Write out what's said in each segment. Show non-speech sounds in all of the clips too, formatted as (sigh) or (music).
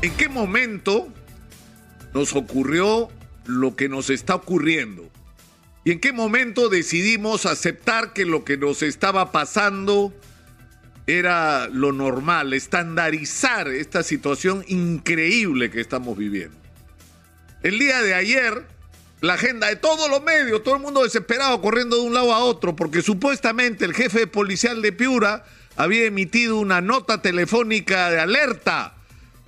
¿En qué momento nos ocurrió lo que nos está ocurriendo? ¿Y en qué momento decidimos aceptar que lo que nos estaba pasando era lo normal, estandarizar esta situación increíble que estamos viviendo? El día de ayer, la agenda de todos los medios, todo el mundo desesperado corriendo de un lado a otro, porque supuestamente el jefe policial de Piura había emitido una nota telefónica de alerta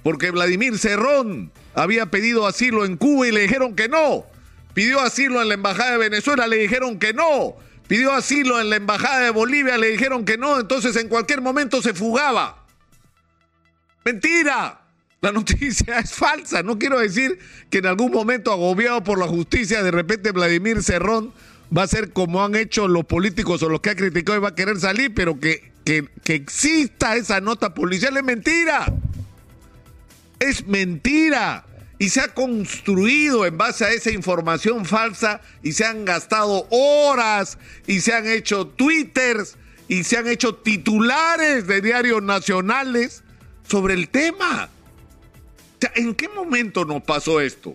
porque Vladimir Cerrón había pedido asilo en Cuba y le dijeron que no. Pidió asilo en la Embajada de Venezuela, le dijeron que no. Pidió asilo en la Embajada de Bolivia, le dijeron que no. Entonces en cualquier momento se fugaba. Mentira. La (laughs) noticia es falsa. No quiero decir que en algún momento agobiado por la justicia, de repente Vladimir Cerrón va a ser como han hecho los políticos o los que ha criticado y va a querer salir, pero que, que, que exista esa nota policial es mentira es mentira. Y se ha construido en base a esa información falsa y se han gastado horas y se han hecho twitters y se han hecho titulares de diarios nacionales sobre el tema. ¿En qué momento nos pasó esto?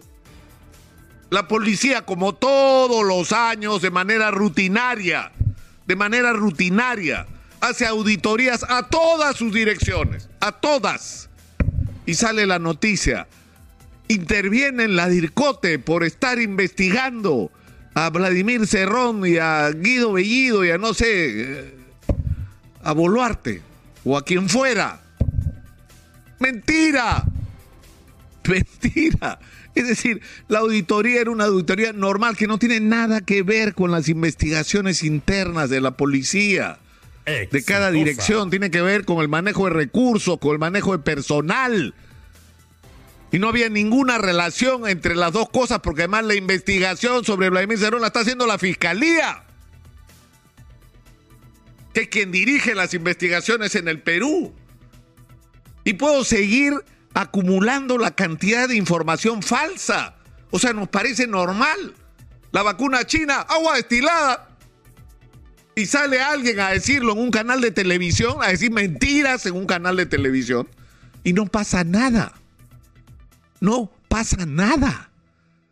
La policía, como todos los años, de manera rutinaria, de manera rutinaria, hace auditorías a todas sus direcciones, a todas y sale la noticia. Interviene en la DIRCOTE por estar investigando a Vladimir Cerrón y a Guido Bellido y a no sé, eh, a Boluarte o a quien fuera. Mentira. (laughs) Mentira. Es decir, la auditoría era una auditoría normal que no tiene nada que ver con las investigaciones internas de la policía de cada dirección, tiene que ver con el manejo de recursos, con el manejo de personal. Y no había ninguna relación entre las dos cosas, porque además la investigación sobre Vladimir Cerrón la está haciendo la fiscalía, que es quien dirige las investigaciones en el Perú. Y puedo seguir acumulando la cantidad de información falsa. O sea, nos parece normal. La vacuna china, agua destilada y sale alguien a decirlo en un canal de televisión, a decir mentiras en un canal de televisión, y no pasa nada. No pasa nada.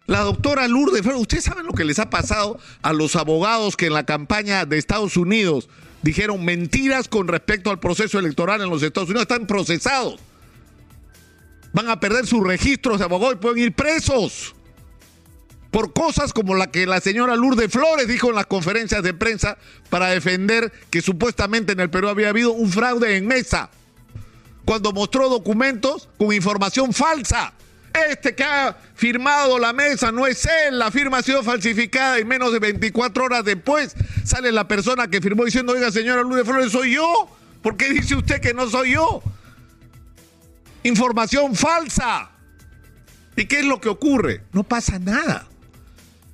La doctora Lourdes, ¿ustedes saben lo que les ha pasado a los abogados que en la campaña de Estados Unidos dijeron mentiras con respecto al proceso electoral en los Estados Unidos? Están procesados. Van a perder sus registros de abogados y pueden ir presos por cosas como la que la señora Lourdes Flores dijo en las conferencias de prensa para defender que supuestamente en el Perú había habido un fraude en mesa, cuando mostró documentos con información falsa. Este que ha firmado la mesa no es él, la firma ha sido falsificada y menos de 24 horas después sale la persona que firmó diciendo, oiga señora Lourdes Flores, ¿soy yo? ¿Por qué dice usted que no soy yo? Información falsa. ¿Y qué es lo que ocurre? No pasa nada.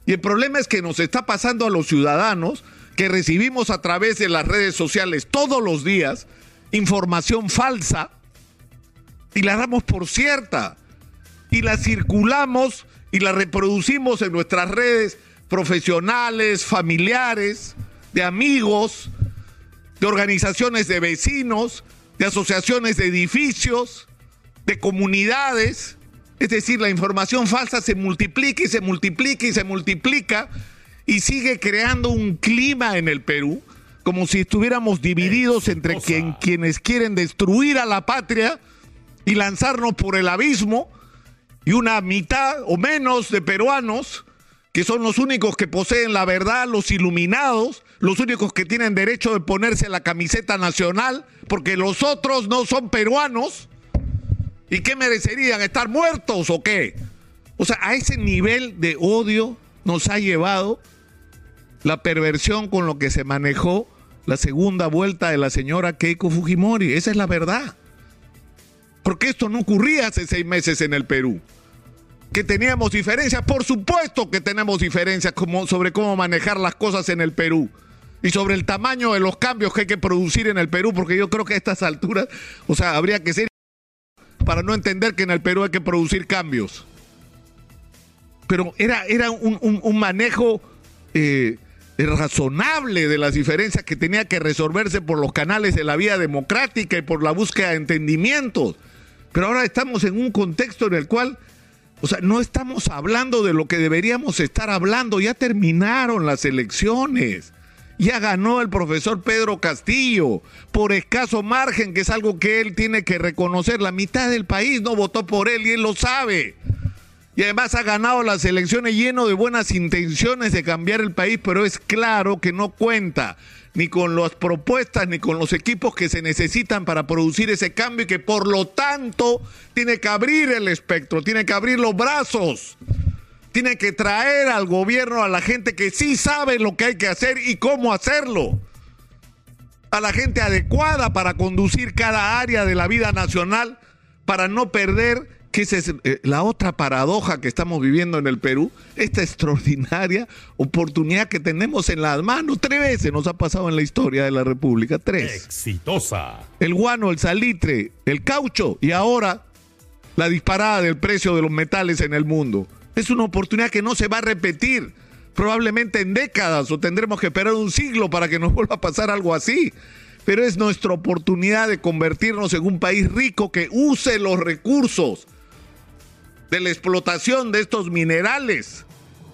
Y el problema es que nos está pasando a los ciudadanos que recibimos a través de las redes sociales todos los días información falsa y la damos por cierta. Y la circulamos y la reproducimos en nuestras redes profesionales, familiares, de amigos, de organizaciones de vecinos, de asociaciones de edificios, de comunidades es decir, la información falsa se multiplica y se multiplica y se multiplica y sigue creando un clima en el Perú como si estuviéramos divididos entre quienes quieren destruir a la patria y lanzarnos por el abismo y una mitad o menos de peruanos que son los únicos que poseen la verdad, los iluminados, los únicos que tienen derecho de ponerse la camiseta nacional, porque los otros no son peruanos ¿Y qué merecerían? ¿Estar muertos o qué? O sea, a ese nivel de odio nos ha llevado la perversión con lo que se manejó la segunda vuelta de la señora Keiko Fujimori. Esa es la verdad. Porque esto no ocurría hace seis meses en el Perú. Que teníamos diferencias, por supuesto que tenemos diferencias como, sobre cómo manejar las cosas en el Perú y sobre el tamaño de los cambios que hay que producir en el Perú, porque yo creo que a estas alturas, o sea, habría que ser para no entender que en el Perú hay que producir cambios. Pero era, era un, manejo eh, razonable de las diferencias que tenía que resolverse por los canales de la vía democrática y por la búsqueda de entendimientos. Pero ahora estamos en un contexto en el cual, o sea, no estamos hablando de lo que deberíamos estar hablando. Ya terminaron las elecciones. Ya ganó el profesor Pedro Castillo por escaso margen, que es algo que él tiene que reconocer. La mitad del país no votó por él y él lo sabe. Y además ha ganado las elecciones lleno de buenas intenciones de cambiar el país, pero es claro que no cuenta ni con las propuestas ni con los equipos que se necesitan para producir ese cambio y que por lo tanto tiene que abrir el espectro, tiene que abrir los brazos, tiene que traer al gobierno a la gente que sí sabe lo que hay que hacer y cómo hacerlo, a la gente adecuada para conducir cada área de la vida nacional para no perder que esa es eh, la otra paradoja que estamos viviendo en el Perú, esta extraordinaria oportunidad que tenemos en las manos. Tres veces nos ha pasado en la historia de la República, tres. Exitosa. El guano, el salitre, el caucho y ahora la disparada del precio de los metales en el mundo. Es una oportunidad que no se va a repetir probablemente en décadas o tendremos que esperar un siglo para que nos (laughs) vuelva a pasar algo así. Pero es nuestra oportunidad de convertirnos en un país rico que use los recursos de la explotación de estos minerales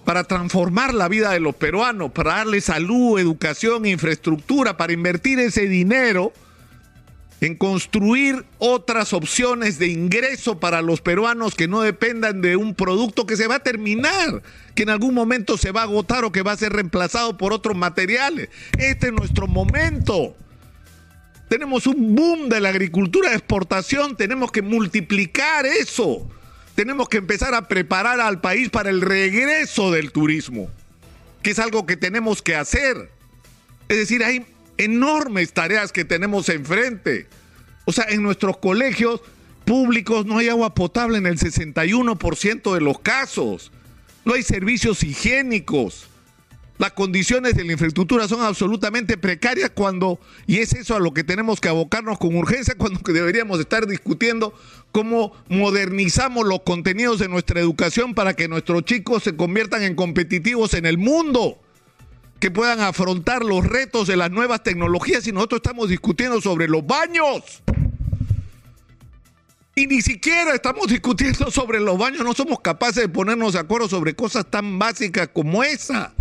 para transformar la vida de los peruanos, para darle salud, educación, infraestructura, para invertir ese dinero en construir otras opciones de ingreso para los peruanos que no dependan de un producto que se va a terminar, que en algún momento se va a agotar o que va a ser reemplazado por otros materiales. Este es nuestro momento. Tenemos un boom de la agricultura de exportación, tenemos que multiplicar eso tenemos que empezar a preparar al país para el regreso del turismo, que es algo que tenemos que hacer. Es decir, hay enormes tareas que tenemos enfrente. O sea, en nuestros colegios públicos no hay agua potable en el 61% de los casos. No hay servicios higiénicos. Las condiciones de la infraestructura son absolutamente precarias cuando, y es eso a lo que tenemos que abocarnos con urgencia, (laughs) cuando deberíamos estar discutiendo cómo modernizamos los contenidos de nuestra educación para que nuestros chicos se conviertan en competitivos en el mundo, que puedan afrontar los retos de las nuevas tecnologías y nosotros estamos discutiendo sobre los baños. Y ni siquiera estamos discutiendo (laughs) sobre los baños, no somos capaces de ponernos de acuerdo sobre cosas tan básicas como esa.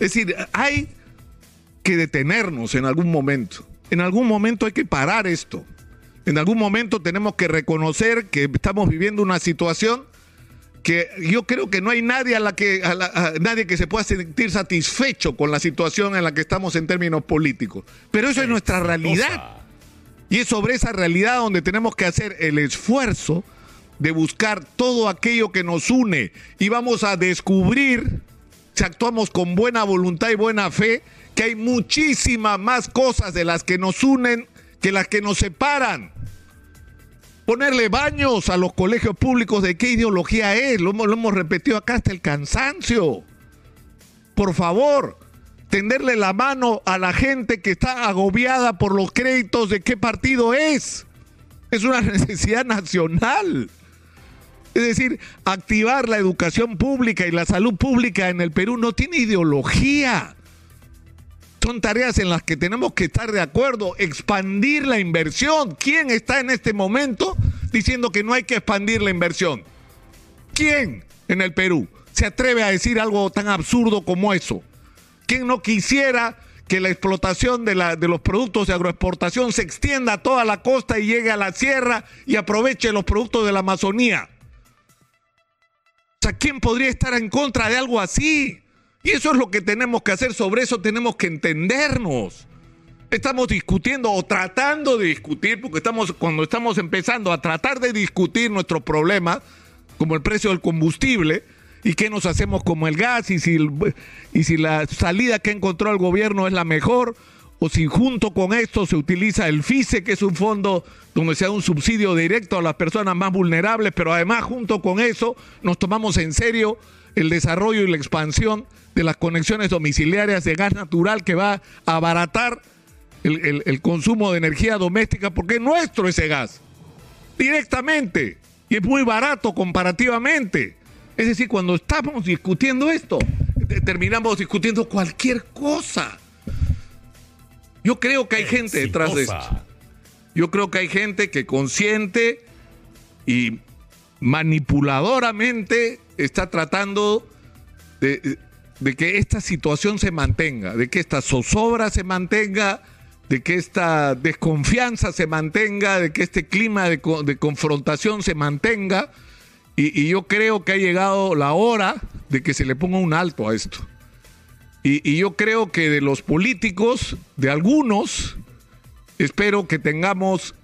Es decir, hay que detenernos en algún momento. En algún momento hay que parar esto. En algún momento tenemos que reconocer que estamos viviendo una situación que yo creo que no hay nadie a la que nadie que se pueda sentir satisfecho con la situación en la que estamos en términos políticos. Pero eso es nuestra realidad. Y es sobre esa realidad donde tenemos que hacer el esfuerzo de buscar todo aquello que nos une y vamos a descubrir si actuamos con buena voluntad y buena fe, que hay muchísimas más cosas de las que nos unen que las que nos separan. Ponerle baños a los colegios públicos de qué ideología es, lo, hemos repetido acá hasta el cansancio. Por favor, tenderle la mano a la gente que está agobiada por los créditos de qué partido es. Es una (laughs) necesidad nacional. Es decir, activar la educación pública y la salud pública en el Perú no tiene ideología. Son tareas en las que tenemos que estar de acuerdo, expandir la inversión. ¿Quién está en este momento diciendo que no hay que expandir la inversión? ¿Quién en el Perú se atreve a decir algo tan absurdo como eso? ¿Quién no quisiera que la explotación de, de, los productos de agroexportación se extienda a toda la costa y llegue a la sierra y aproveche los productos de la Amazonía? ¿quién podría estar en contra de algo así? Y eso es lo que tenemos que hacer, sobre eso tenemos que entendernos. Estamos discutiendo o tratando de discutir, porque estamos, cuando estamos empezando a tratar de discutir nuestros problemas, como el precio del combustible, y qué nos hacemos como el gas, y si, y si la salida que encontró el gobierno es la mejor, o si junto con esto se utiliza el FICE, que es un fondo donde se da un subsidio directo a las personas más vulnerables, pero además junto con eso nos tomamos en serio el desarrollo y la expansión de las conexiones domiciliarias de gas natural que va a abaratar el, el consumo de energía doméstica porque es nuestro ese gas, directamente, y es muy barato comparativamente. Es decir, cuando estamos discutiendo esto, terminamos discutiendo cualquier cosa. Yo creo que hay gente detrás de esto. Yo creo que hay gente que consciente y manipuladoramente está tratando de, que esta situación se mantenga, de que esta zozobra se mantenga, de que esta desconfianza se mantenga, de que este clima de, confrontación se mantenga. Y, yo creo que ha llegado la hora de que se le ponga un alto a esto. Y, yo creo que de los políticos, de algunos, espero que tengamos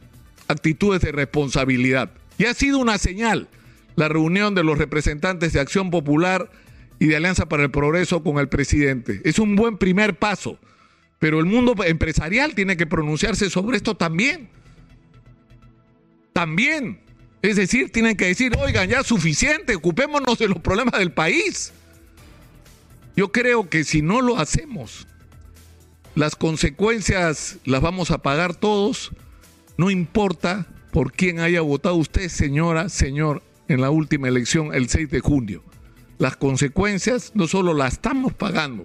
actitudes de responsabilidad. Y ha sido una señal la reunión de los representantes de Acción Popular y de Alianza para el Progreso con el presidente. Es un buen primer paso, pero el mundo empresarial tiene que pronunciarse sobre esto también. También. Es decir, tienen que decir, oigan, ya suficiente, ocupémonos de los problemas del país. Yo creo que si no lo hacemos, las consecuencias las vamos a pagar todos, no importa por quién haya votado usted, señora, señor, en la última elección el 6 de junio. Las consecuencias no solo las estamos pagando,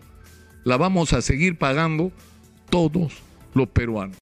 la vamos a seguir pagando todos los peruanos.